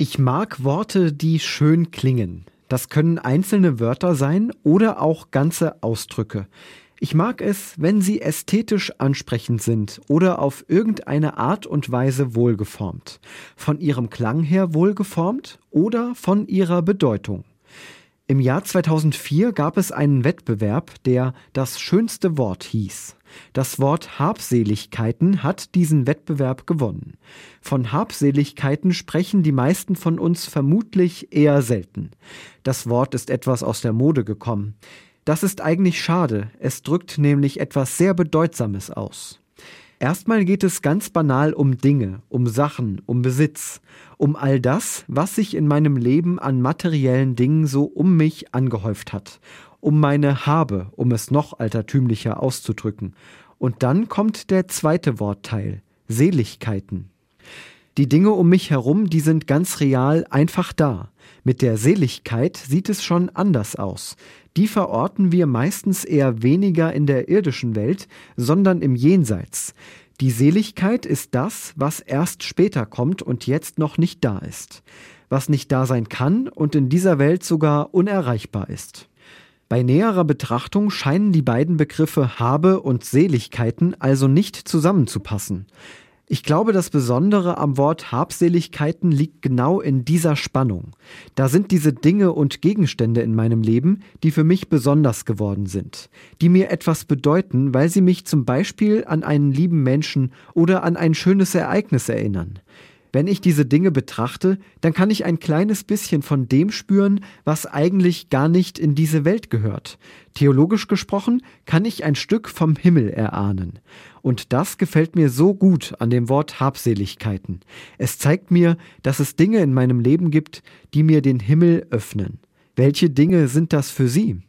Ich mag Worte, die schön klingen. Das können einzelne Wörter sein oder auch ganze Ausdrücke. Ich mag es, wenn sie ästhetisch ansprechend sind oder auf irgendeine Art und Weise wohlgeformt. Von ihrem Klang her wohlgeformt oder von ihrer Bedeutung. Im Jahr 2004 gab es einen Wettbewerb, der das schönste Wort hieß. Das Wort Habseligkeiten hat diesen Wettbewerb gewonnen. Von Habseligkeiten sprechen die meisten von uns vermutlich eher selten. Das Wort ist etwas aus der Mode gekommen. Das ist eigentlich schade, es drückt nämlich etwas sehr Bedeutsames aus. Erstmal geht es ganz banal um Dinge, um Sachen, um Besitz, um all das, was sich in meinem Leben an materiellen Dingen so um mich angehäuft hat, um meine Habe, um es noch altertümlicher auszudrücken. Und dann kommt der zweite Wortteil, Seligkeiten. Die Dinge um mich herum, die sind ganz real einfach da. Mit der Seligkeit sieht es schon anders aus. Die verorten wir meistens eher weniger in der irdischen Welt, sondern im Jenseits. Die Seligkeit ist das, was erst später kommt und jetzt noch nicht da ist. Was nicht da sein kann und in dieser Welt sogar unerreichbar ist. Bei näherer Betrachtung scheinen die beiden Begriffe Habe und Seligkeiten also nicht zusammenzupassen. Ich glaube, das Besondere am Wort Habseligkeiten liegt genau in dieser Spannung. Da sind diese Dinge und Gegenstände in meinem Leben, die für mich besonders geworden sind, die mir etwas bedeuten, weil sie mich zum Beispiel an einen lieben Menschen oder an ein schönes Ereignis erinnern. Wenn ich diese Dinge betrachte, dann kann ich ein kleines bisschen von dem spüren, was eigentlich gar nicht in diese Welt gehört. Theologisch gesprochen kann ich ein Stück vom Himmel erahnen. Und das gefällt mir so gut an dem Wort Habseligkeiten. Es zeigt mir, dass es Dinge in meinem Leben gibt, die mir den Himmel öffnen. Welche Dinge sind das für Sie?